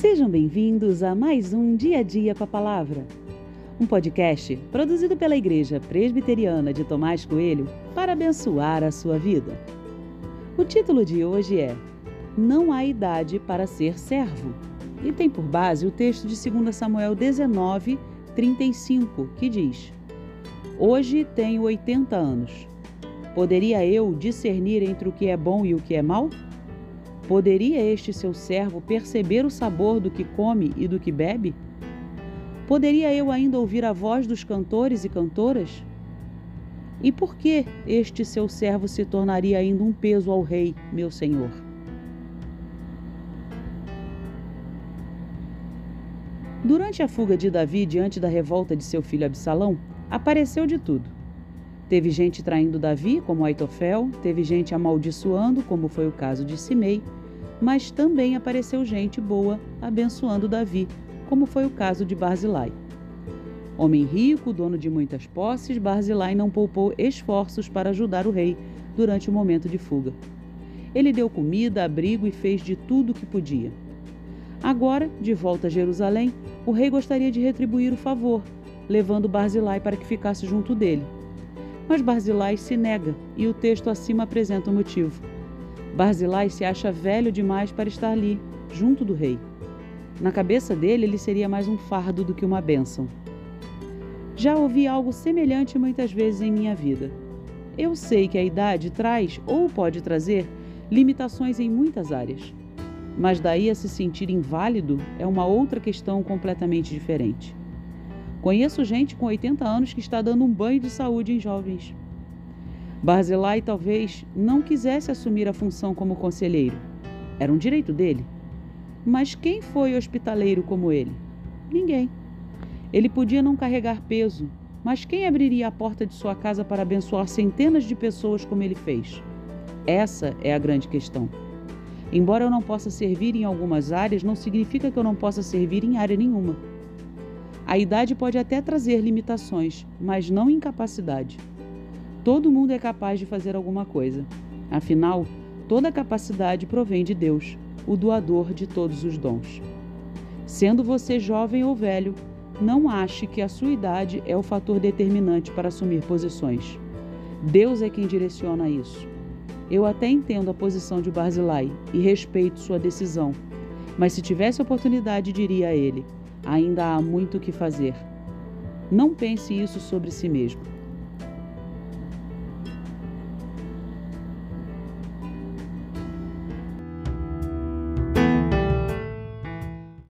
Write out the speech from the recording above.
Sejam bem-vindos a mais um Dia a Dia com a Palavra, um podcast produzido pela Igreja Presbiteriana de Tomás Coelho para abençoar a sua vida. O título de hoje é Não há idade para ser servo e tem por base o texto de 2 Samuel 19, 35, que diz: Hoje tenho 80 anos. Poderia eu discernir entre o que é bom e o que é mal? Poderia este seu servo perceber o sabor do que come e do que bebe? Poderia eu ainda ouvir a voz dos cantores e cantoras? E por que este seu servo se tornaria ainda um peso ao rei, meu senhor? Durante a fuga de Davi diante da revolta de seu filho Absalão, apareceu de tudo. Teve gente traindo Davi, como Aitofel, teve gente amaldiçoando, como foi o caso de Simei, mas também apareceu gente boa abençoando Davi, como foi o caso de Barzilai. Homem rico, dono de muitas posses, Barzilai não poupou esforços para ajudar o rei durante o momento de fuga. Ele deu comida, abrigo e fez de tudo o que podia. Agora, de volta a Jerusalém, o rei gostaria de retribuir o favor, levando Barzilai para que ficasse junto dele. Mas Barzilai se nega e o texto acima apresenta o motivo. Barzilai se acha velho demais para estar ali, junto do rei. Na cabeça dele, ele seria mais um fardo do que uma bênção. Já ouvi algo semelhante muitas vezes em minha vida. Eu sei que a idade traz ou pode trazer limitações em muitas áreas. Mas daí a se sentir inválido é uma outra questão completamente diferente. Conheço gente com 80 anos que está dando um banho de saúde em jovens. Barzilai talvez não quisesse assumir a função como conselheiro. Era um direito dele. Mas quem foi hospitaleiro como ele? Ninguém. Ele podia não carregar peso, mas quem abriria a porta de sua casa para abençoar centenas de pessoas como ele fez? Essa é a grande questão. Embora eu não possa servir em algumas áreas, não significa que eu não possa servir em área nenhuma. A idade pode até trazer limitações, mas não incapacidade. Todo mundo é capaz de fazer alguma coisa. Afinal, toda capacidade provém de Deus, o doador de todos os dons. Sendo você jovem ou velho, não ache que a sua idade é o fator determinante para assumir posições. Deus é quem direciona isso. Eu até entendo a posição de Barzilai e respeito sua decisão, mas se tivesse oportunidade, diria a ele: ainda há muito o que fazer. Não pense isso sobre si mesmo.